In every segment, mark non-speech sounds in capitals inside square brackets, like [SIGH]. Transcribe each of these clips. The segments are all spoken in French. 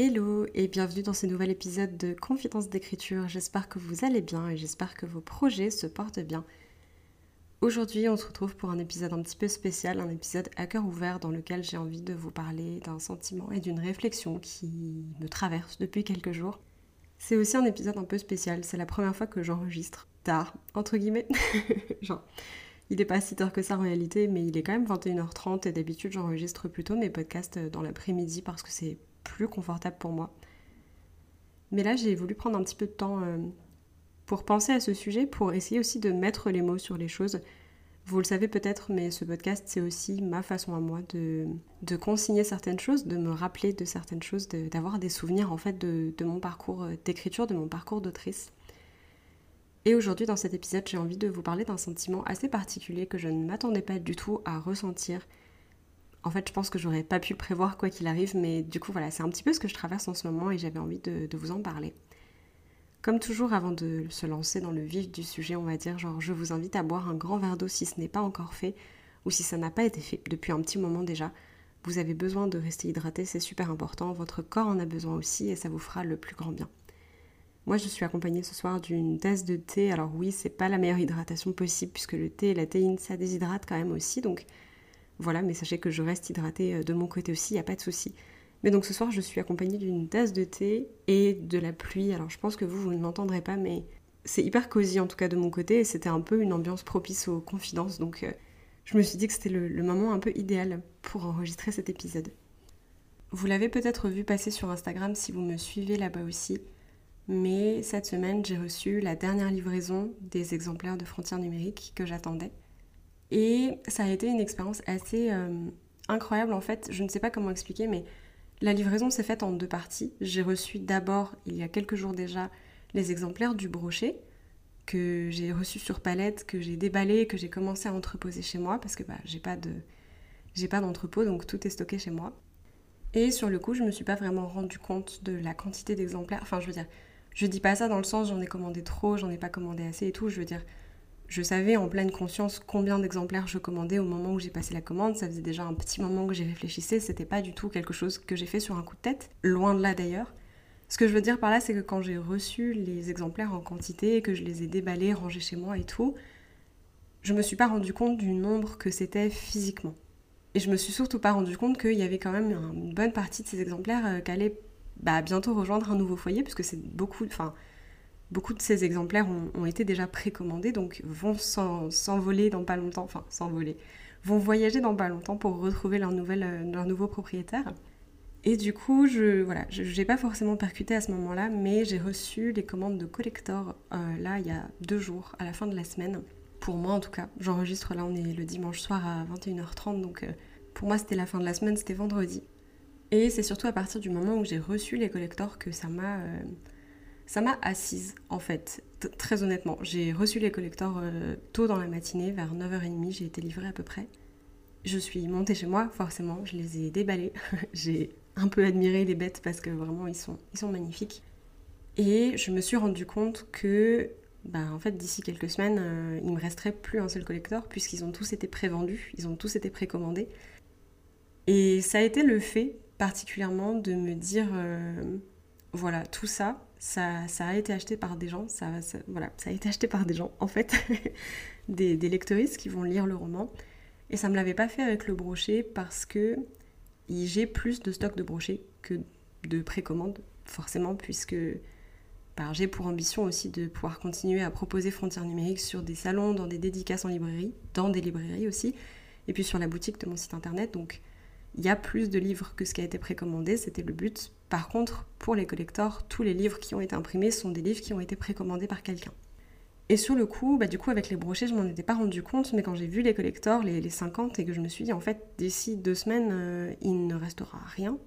Hello et bienvenue dans ce nouvel épisode de Confidence d'écriture. J'espère que vous allez bien et j'espère que vos projets se portent bien. Aujourd'hui, on se retrouve pour un épisode un petit peu spécial, un épisode à cœur ouvert dans lequel j'ai envie de vous parler d'un sentiment et d'une réflexion qui me traverse depuis quelques jours. C'est aussi un épisode un peu spécial, c'est la première fois que j'enregistre tard, entre guillemets. [LAUGHS] Genre, il n'est pas si tard que ça en réalité, mais il est quand même 21h30 et d'habitude j'enregistre plutôt mes podcasts dans l'après-midi parce que c'est plus confortable pour moi. Mais là, j'ai voulu prendre un petit peu de temps euh, pour penser à ce sujet, pour essayer aussi de mettre les mots sur les choses. Vous le savez peut-être, mais ce podcast, c'est aussi ma façon à moi de, consigner certaines choses, de me rappeler de certaines choses, d'avoir des souvenirs en fait de, de mon parcours euh, d'écriture, de mon parcours d'autrice. Et aujourd'hui, dans cet épisode, j'ai envie de vous parler d'un sentiment assez particulier que je ne m'attendais pas du tout à ressentir en fait, je pense que j'aurais pas pu prévoir quoi qu'il arrive, mais du coup, voilà, c'est un petit peu ce que je traverse en ce moment et j'avais envie de, vous en parler. Comme toujours, avant de se lancer dans le vif du sujet, on va dire, genre, je vous invite à boire un grand verre d'eau si ce n'est pas encore fait, ou si ça n'a pas été fait depuis un petit moment déjà. Vous avez besoin de rester hydraté, c'est super important, votre corps en a besoin aussi et ça vous fera le plus grand bien. Moi, je suis accompagnée ce soir d'une tasse de thé. Alors oui, c'est pas la meilleure [LAUGHS] hydratation possible puisque le thé et la théine, ça déshydrate quand même aussi, donc voilà, mais sachez que je reste hydratée euh, de mon côté aussi, il n'y a pas de souci. Mais donc ce soir, je suis accompagnée d'une tasse de thé et de la pluie. Alors je pense que vous, vous ne m'entendrez pas, mais c'est hyper cosy en tout cas de mon côté et c'était un peu une ambiance propice aux confidences. Donc euh, je me suis dit que c'était le, moment un peu idéal pour enregistrer cet épisode. Vous l'avez peut-être vu passer sur Instagram si vous me suivez là-bas aussi. Mais cette semaine, j'ai reçu la dernière livraison des exemplaires de Frontières numériques que j'attendais. Et ça a été une expérience assez euh, incroyable en fait. Je ne sais pas comment expliquer, mais la livraison s'est faite en deux parties. J'ai reçu d'abord, il y a quelques jours déjà, les exemplaires du brochet que j'ai reçu sur palette, que j'ai déballé, que j'ai commencé à entreposer chez moi parce que bah, j'ai pas de j'ai pas d'entrepôt donc tout est stocké chez moi. Et sur le coup, je me suis pas vraiment rendu compte de la quantité d'exemplaires. Enfin, je veux dire, je dis pas ça dans le sens j'en ai commandé trop, j'en ai pas commandé assez et tout. Je veux dire, je savais en pleine conscience combien d'exemplaires je commandais au moment où j'ai passé la commande. Ça faisait déjà un petit moment que j'y réfléchissais. C'était pas du tout quelque chose que j'ai fait sur un coup de tête. Loin de là d'ailleurs. Ce que je veux dire par là, c'est que quand j'ai reçu les exemplaires en quantité, que je les ai déballés, rangés chez moi et tout, je me suis pas rendu compte du nombre que c'était physiquement. Et je me suis surtout pas rendu compte qu'il y avait quand même une bonne partie de ces exemplaires euh, qui allaient bah, bientôt rejoindre un nouveau foyer, puisque c'est beaucoup. Enfin, Beaucoup de ces exemplaires ont, été déjà précommandés, donc vont s'envoler dans pas longtemps, enfin s'envoler, vont voyager dans pas longtemps pour retrouver leur, nouvelle, euh, leur nouveau propriétaire. Et du coup, je voilà, pas forcément percuté à ce moment-là, mais j'ai reçu les commandes de collector euh, là il y a deux jours, à la fin de la semaine. Pour moi en tout cas, j'enregistre là, on est le dimanche soir à 21h30, donc euh, pour moi c'était la fin de la semaine, c'était vendredi. Et c'est surtout à partir du moment où j'ai reçu les collectors que ça m'a ça m'a assise en fait, très honnêtement. J'ai reçu les collecteurs euh, tôt dans la matinée, vers 9h30, j'ai été livrée à peu près. Je suis montée chez moi, forcément, je les ai déballés. [LAUGHS] j'ai un peu admiré les bêtes parce que vraiment ils sont, ils sont magnifiques. Et je me suis rendu compte que bah, en fait, d'ici quelques semaines, euh, il me resterait plus un seul collector puisqu'ils ont tous été prévendus, ils ont tous été précommandés. Et ça a été le fait particulièrement de me dire, euh, voilà, tout ça, ça, a été acheté par des gens, ça, a été acheté par des gens, en fait, [LAUGHS] des, des qui vont lire le roman. Et ça ne me l'avait pas fait avec le brochet parce que j'ai plus de stock de brochets que de précommande, forcément, puisque bah, j'ai pour ambition aussi de pouvoir continuer à proposer Frontières numériques sur des salons, dans des dédicaces en librairie, dans des librairies aussi, et puis sur la boutique de mon site internet. Il y a plus de livres que ce qui a été précommandé, c'était le but. Par contre, pour les collecteurs, tous les livres qui ont été imprimés sont des livres qui ont été précommandés par quelqu'un. Et sur le coup, bah, du coup, avec les brochets, je m'en étais pas rendu compte, mais quand j'ai vu les collecteurs, les, 50, et que je me suis dit, en fait, d'ici deux semaines, euh, il ne restera rien,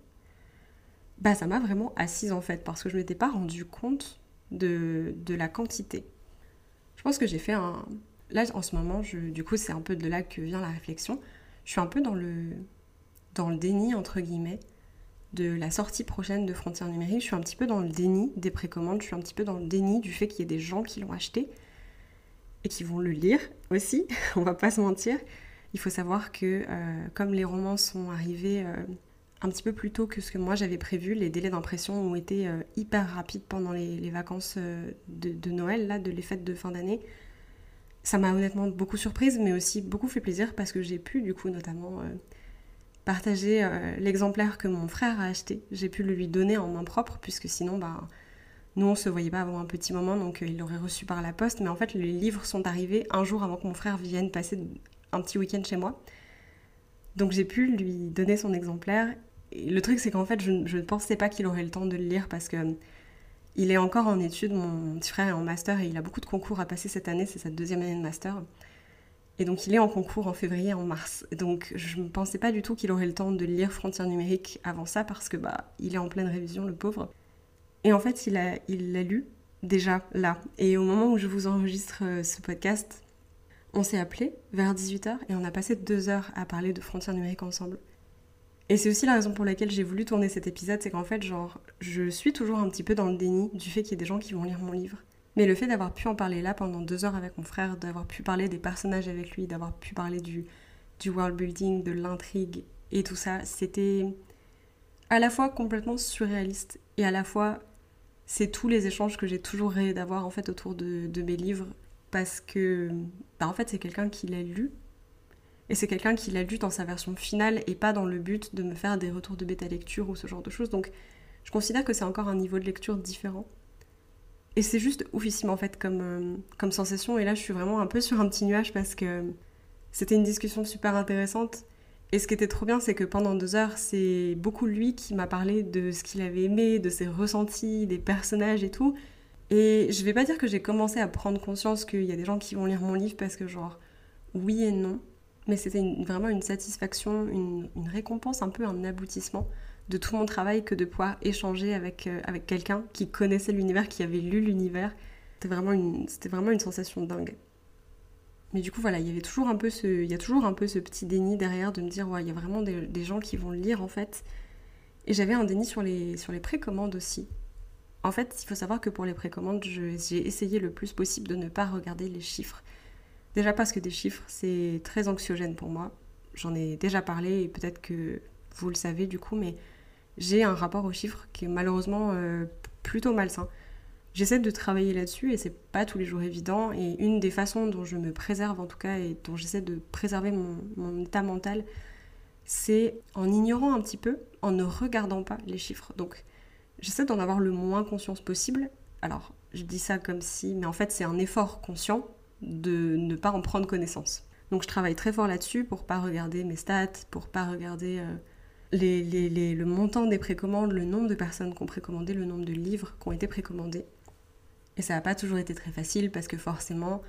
bah ça m'a vraiment assise en fait, parce que je m'étais pas rendu compte de, de la quantité. Je pense que j'ai fait un... Là, en ce moment, je, du coup, c'est un peu de là que vient la réflexion. Je suis un peu dans le, dans le déni, entre guillemets, de la sortie prochaine de Frontières numériques. Je suis un petit peu dans le déni des précommandes. Je suis un petit peu dans le déni du fait qu'il y ait des gens qui l'ont acheté et qui vont le lire aussi. [LAUGHS] On va pas se mentir. Il faut savoir que euh, comme les romans sont arrivés euh, un petit peu plus tôt que ce que moi j'avais prévu, les délais d'impression ont été euh, hyper rapides pendant les, vacances de, Noël, là, de les fêtes de fin d'année. Ça m'a honnêtement beaucoup surprise, mais aussi beaucoup fait plaisir parce que j'ai pu du coup notamment partager l'exemplaire que mon frère a acheté. J'ai pu le lui donner en main propre puisque sinon, bah, nous, on se voyait pas avant un petit moment, donc il l'aurait reçu par la poste. Mais en fait, les livres sont arrivés un jour avant que mon frère vienne passer un petit week-end chez moi. Donc j'ai pu lui donner son exemplaire. Le truc, c'est qu'en fait, je, ne pensais pas qu'il aurait le temps de le lire parce que il est encore en études. Mon petit frère est en master et il a beaucoup de concours à passer cette année. C'est sa deuxième année de master. Et donc il est en concours en février en mars. Donc je ne pensais pas du tout qu'il aurait le temps de lire Frontières numériques avant ça parce que bah il est en pleine révision, le pauvre. Et en fait, il l'a il l'a lu déjà là. Et au moment où je vous enregistre euh, ce podcast, on s'est appelé vers 18h et on a passé deux heures à parler de frontières numériques ensemble. Et c'est aussi la raison pour laquelle j'ai voulu tourner cet épisode, c'est qu'en fait, genre, je suis toujours un petit peu dans le déni du fait qu'il y ait des gens qui vont lire mon livre. Mais le fait d'avoir pu en parler là pendant deux heures avec mon frère, d'avoir pu parler des personnages avec lui, d'avoir pu parler du, du world building, de l'intrigue et tout ça, c'était à la fois complètement surréaliste et à la fois c'est tous les échanges que j'ai toujours rêvé d'avoir en fait autour de, mes livres parce que bah, en fait c'est quelqu'un qui l'a lu et c'est quelqu'un qui l'a lu dans sa version finale et pas dans le but de me faire des retours de bêta lecture ou ce genre de choses. Donc je considère que c'est encore un niveau de lecture différent. Et c'est juste oufissime en fait comme, euh, comme sensation. Et là je suis vraiment un peu sur un petit nuage parce que c'était une discussion super intéressante. Et ce qui était trop bien, c'est que pendant deux heures, c'est beaucoup lui qui m'a parlé de ce qu'il avait aimé, de ses ressentis, des personnages et tout. Et je vais pas dire que j'ai commencé à prendre conscience qu'il y a des gens qui vont lire mon livre parce que, genre, oui et non. Mais c'était vraiment une satisfaction, une, récompense, un peu un aboutissement de tout mon travail que de pouvoir échanger avec, euh, avec quelqu'un qui connaissait l'univers, qui avait lu l'univers. C'était vraiment, une, vraiment une sensation dingue. Mais du coup, voilà, il y avait toujours un peu ce, il y a toujours un peu ce petit déni derrière de me dire, ouais, il y a vraiment des, gens qui vont le lire en fait. Et j'avais un déni sur les, sur les précommandes aussi. En fait, il faut savoir que pour les précommandes, j'ai essayé le plus possible de ne pas regarder les chiffres. Déjà parce que des chiffres, c'est très anxiogène pour moi. J'en ai déjà parlé et peut-être que vous le savez du coup, mais j'ai un rapport aux chiffres qui est malheureusement euh, plutôt malsain. J'essaie de travailler là-dessus et c'est pas tous les jours évident. Et une des façons dont je me préserve en tout cas et dont j'essaie de préserver mon, état mental, c'est en ignorant un petit peu, en ne regardant pas les chiffres. Donc j'essaie d'en avoir le moins conscience possible. Alors, je dis ça comme si, mais en fait, c'est un effort conscient de ne pas en prendre connaissance. Donc, je travaille très fort là-dessus pour pas regarder mes stats, pour pas regarder euh, le montant des précommandes, le nombre de personnes qui ont précommandé, le nombre de livres qui ont été précommandés. Et ça n'a pas toujours été très facile parce que forcément,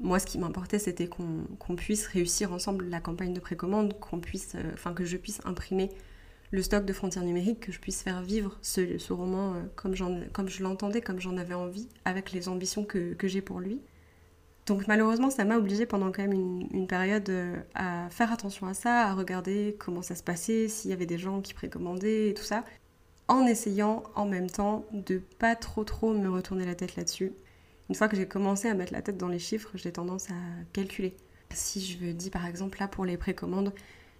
moi, ce qui m'importait, c'était qu'on puisse réussir ensemble la campagne de précommande, qu'on puisse, euh, que je puisse imprimer le stock de frontières numériques, que je puisse faire vivre ce, roman euh, comme, comme je l'entendais, comme j'en avais envie, avec les ambitions que, j'ai pour lui. Donc malheureusement, ça m'a obligé pendant quand même une, période euh, à faire attention à ça, à regarder comment ça se passait, s'il y avait des gens qui précommandaient et tout ça, en essayant en même temps de pas trop trop me retourner la tête là-dessus. Une fois que j'ai commencé à mettre la tête dans les chiffres, j'ai tendance à calculer. Si je dis par exemple là pour les précommandes,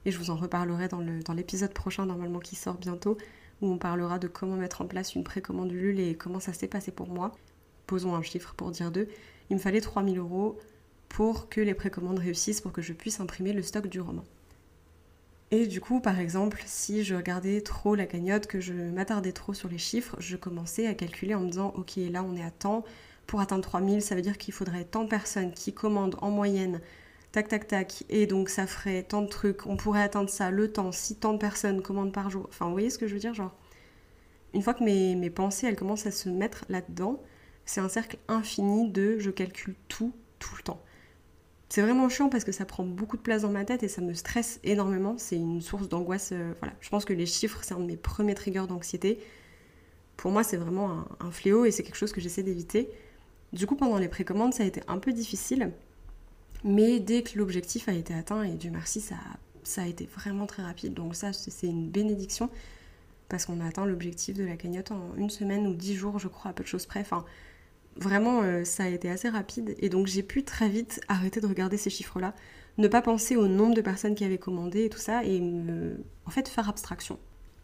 et je vous en reparlerai dans l'épisode prochain normalement qui sort bientôt, où on parlera de comment mettre en place une précommande et comment ça s'est passé pour moi. Posons un chiffre pour dire deux. Il me fallait 3000 euros pour que les précommandes réussissent, pour que je puisse imprimer le stock du roman. Et du coup, par exemple, si je regardais trop la cagnotte, que je m'attardais trop sur les chiffres, je commençais à calculer en me disant, ok, là on est à temps, pour atteindre 3000, ça veut dire qu'il faudrait tant de personnes qui commandent en moyenne tac tac tac, et donc ça ferait tant de trucs, on pourrait atteindre ça, le temps, si tant de personnes commandent par jour. Enfin, vous voyez ce que je veux dire Genre, une fois que mes, mes pensées, elles commencent à se mettre là-dedans, c'est un cercle infini de je calcule tout, tout le temps. C'est vraiment chiant parce que ça prend beaucoup de place dans ma tête et ça me stresse énormément. C'est une source d'angoisse. Euh, voilà, je pense que les chiffres, c'est un de mes premiers triggers d'anxiété. pour moi, c'est vraiment un, fléau et c'est quelque chose que j'essaie d'éviter. Du coup, pendant les précommandes, ça a été un peu difficile. Mais dès que l'objectif a été atteint, et du merci, ça, ça a été vraiment très rapide. Donc ça, c'est une bénédiction parce qu'on a atteint l'objectif de la cagnotte en une semaine ou dix jours, je crois, à peu de choses près. Enfin, vraiment, euh, ça a été assez rapide. Et donc j'ai pu très vite arrêter de regarder ces chiffres-là, ne pas penser au nombre de personnes qui avaient commandé et tout ça, et en fait faire abstraction.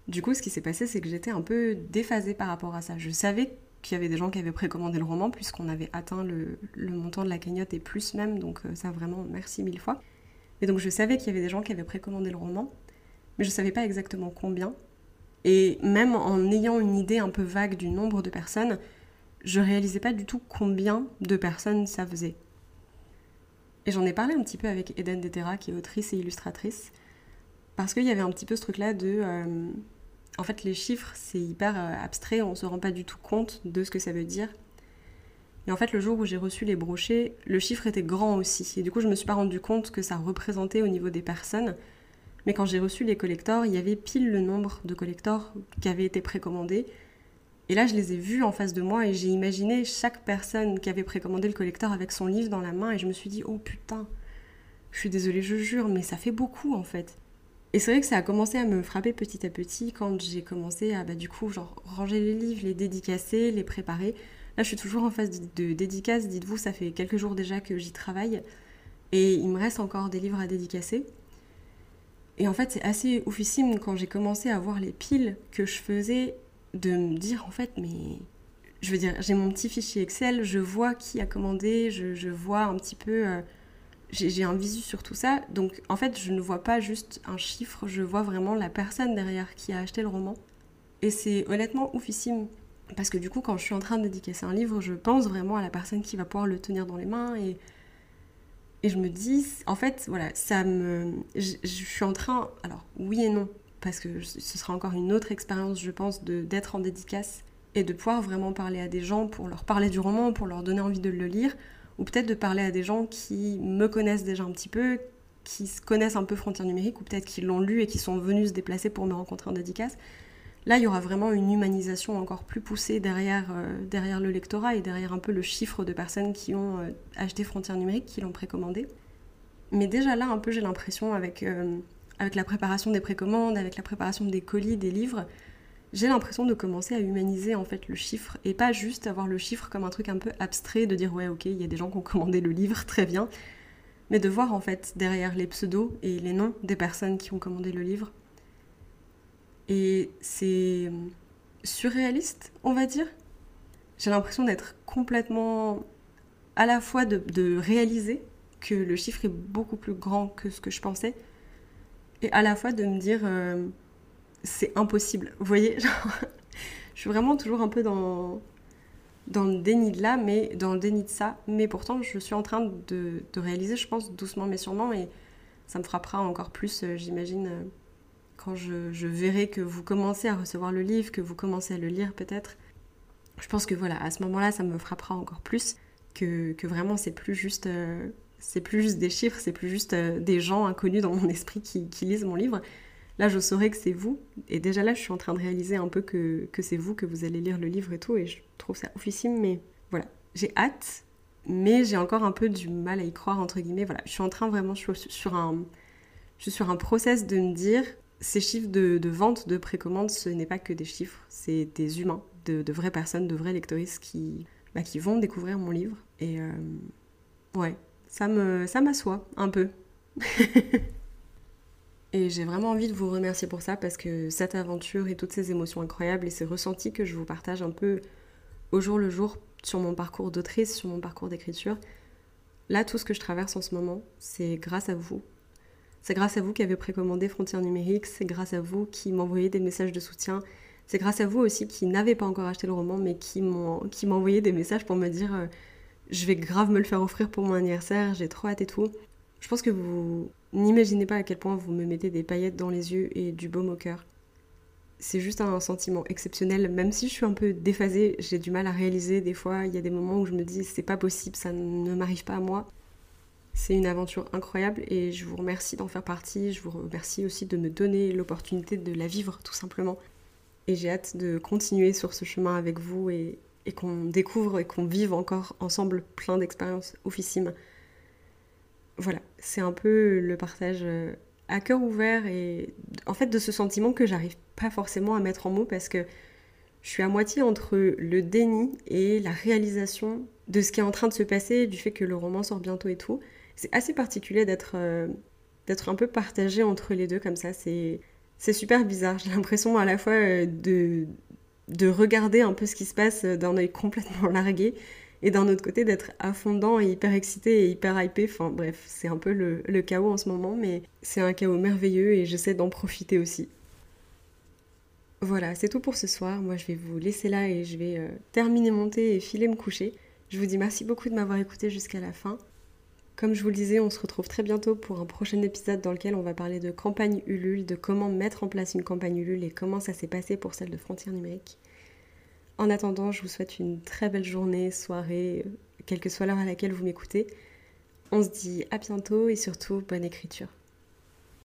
Du coup, ce qui s'est passé, c'est que j'étais un peu déphasée par rapport à ça. Je savais qu'il y avait des gens qui avaient précommandé le roman, puisqu'on avait atteint le, montant de la cagnotte et plus même, donc euh, ça vraiment, merci mille fois. Et donc je savais qu'il y avait des gens qui avaient précommandé le roman, mais je ne savais pas exactement combien. Et même en ayant une idée un peu vague du nombre de personnes, je réalisais pas du tout combien de personnes ça faisait. Et j'en ai parlé un petit peu avec Eden Detera, qui est autrice et illustratrice, parce qu'il y avait un petit peu ce truc-là de... Euh, en fait, les chiffres, c'est hyper euh, abstrait, on se rend pas du tout compte de ce que ça veut dire. Et en fait, le jour où j'ai reçu les brochets, le chiffre était grand aussi. Et du coup, je me suis pas rendu compte que ça représentait au niveau des personnes. Mais quand j'ai reçu les collectors, il y avait pile le nombre de collectors qui avaient été précommandés. Et là, je les ai vus en face de moi et j'ai imaginé chaque personne qui avait précommandé le collector avec son livre dans la main et je me suis dit, oh putain, je suis désolée, je jure, mais ça fait beaucoup en fait. Et c'est vrai que ça a commencé à me frapper petit à petit quand j'ai commencé à, bah, du coup, genre, ranger les livres, les dédicacer, les préparer. Là, je suis toujours en phase de, dédicace. Dites-vous, ça fait quelques jours déjà que j'y travaille. Et il me reste encore des livres à dédicacer. Et en fait, c'est assez oufissime quand j'ai commencé à voir les piles que je faisais de me dire, en fait, mais. Je veux dire, j'ai mon petit fichier Excel, je vois qui a commandé, je, vois un petit peu. Euh, j'ai un visu sur tout ça. Donc, en fait, je ne vois pas juste un chiffre, je vois vraiment la personne derrière qui a acheté le roman. Et c'est honnêtement oufissime parce que du coup, quand je suis en train de dédicacer un livre, je pense vraiment à la personne qui va pouvoir le tenir dans les mains et, et je me dis, en fait, voilà, ça me. Je, suis en train. Alors, oui et non, parce que ce sera encore une autre expérience, je pense, d'être en dédicace et de pouvoir vraiment parler à des gens pour leur parler du roman, pour leur donner envie de le lire, ou peut-être de parler à des gens qui me connaissent déjà un petit peu, qui connaissent un peu Frontières numériques, ou peut-être qui l'ont lu et qui sont venus se déplacer pour me rencontrer en dédicace. Là, il y aura vraiment une humanisation encore plus poussée derrière, euh, derrière le lectorat et derrière un peu le chiffre de personnes qui ont euh, acheté Frontières numériques, qui l'ont précommandé. Mais déjà là, un peu, j'ai l'impression, avec, euh, avec la préparation des précommandes, avec la préparation des colis, des livres, j'ai l'impression de commencer à humaniser en fait le chiffre et pas juste avoir le chiffre comme un truc un peu abstrait de dire ouais ok il y a des gens qui ont commandé le livre [LAUGHS] très bien mais de voir en fait derrière les pseudos et les noms des personnes qui ont commandé le livre et c'est surréaliste, on va dire. J'ai l'impression d'être complètement à la fois de, réaliser que le chiffre est beaucoup plus grand que ce que je pensais, et à la fois de me dire euh, c'est impossible. Vous voyez, [LAUGHS] je suis vraiment toujours un peu dans, dans le déni de là, mais dans le déni de ça, mais pourtant je suis en train de, de réaliser, je pense, doucement mais sûrement, et ça me frappera encore plus, euh, j'imagine euh, quand je, verrai que vous commencez à recevoir le livre, que vous commencez à le lire peut-être, je pense que voilà, à ce moment-là, ça me frappera encore plus que, vraiment c'est plus juste c'est plus juste des chiffres, c'est plus juste euh, des gens inconnus dans mon esprit qui, lisent mon livre. Là, je saurai que c'est vous. Et déjà là, je suis en train de réaliser un peu que, c'est vous, que vous allez lire le livre et tout. Et je trouve ça oufissime. Mais voilà, j'ai hâte. Mais j'ai encore un peu du mal à y croire, entre guillemets. Voilà, je suis en train vraiment, je suis sur un, je suis sur un process de me dire, ces chiffres de, vente, de précommande, ce n'est pas que des chiffres, c'est des humains, de, vraies personnes, de vrais lectoristes qui, bah, qui vont découvrir mon livre. Et euh, ouais, ça me ça m'assoit un peu. [LAUGHS] et j'ai vraiment envie de vous remercier pour ça parce que cette aventure et toutes ces émotions incroyables et ces ressentis que je vous partage un peu au jour le jour sur mon parcours d'autrice, sur mon parcours d'écriture, là tout ce que je traverse en ce moment, c'est grâce à vous, c'est grâce à vous qui avez précommandé Frontières numériques, c'est grâce à vous qui m'envoyez des messages de soutien, c'est grâce à vous aussi qui n'avez pas encore acheté le roman, mais qui m'envoyez des messages pour me dire euh, je vais grave me le faire offrir pour mon anniversaire, j'ai trop hâte et tout. Je pense que vous n'imaginez pas à quel point vous me mettez des paillettes dans les yeux et du baume au cœur. C'est juste un sentiment exceptionnel, même si je suis un peu déphasée, j'ai du mal à réaliser des fois, il y a des moments où je me dis c'est pas possible, ça ne m'arrive pas à moi. C'est une aventure incroyable et je vous remercie d'en faire partie. Je vous remercie aussi de me donner l'opportunité de la vivre tout simplement. Et j'ai hâte de continuer sur ce chemin avec vous et, et qu'on découvre et qu'on vive encore ensemble plein d'expériences oufissimes. Voilà, c'est un peu le partage euh, à cœur ouvert et en fait de ce sentiment que j'arrive pas forcément à mettre en mots parce que je suis à moitié entre le déni et la réalisation de ce qui est en train de se passer, du fait que le roman sort bientôt et tout. C'est assez particulier d'être euh, un peu partagé entre les deux comme ça. C'est c'est super bizarre. J'ai l'impression à la fois euh, de de regarder un peu ce qui se passe d'un œil complètement [LAUGHS] largué et d'un autre côté d'être affondant et hyper excité et hyper hypé. Enfin bref, c'est un peu le, le, chaos en ce moment, mais c'est un chaos merveilleux et j'essaie d'en profiter aussi. Voilà, c'est tout pour ce soir. Moi, je vais vous laisser là et je vais euh, terminer mon thé et filer me coucher. Je vous dis merci beaucoup de m'avoir écouté jusqu'à la fin. Comme je vous le disais, on se retrouve très bientôt pour un prochain épisode dans lequel on va parler de campagne Ulule, de comment mettre en place une campagne Ulule et comment ça s'est passé pour celle de Frontières numériques. En attendant, je vous souhaite une très belle journée, soirée, quelle que soit l'heure à laquelle vous m'écoutez. On se dit à bientôt et surtout bonne écriture.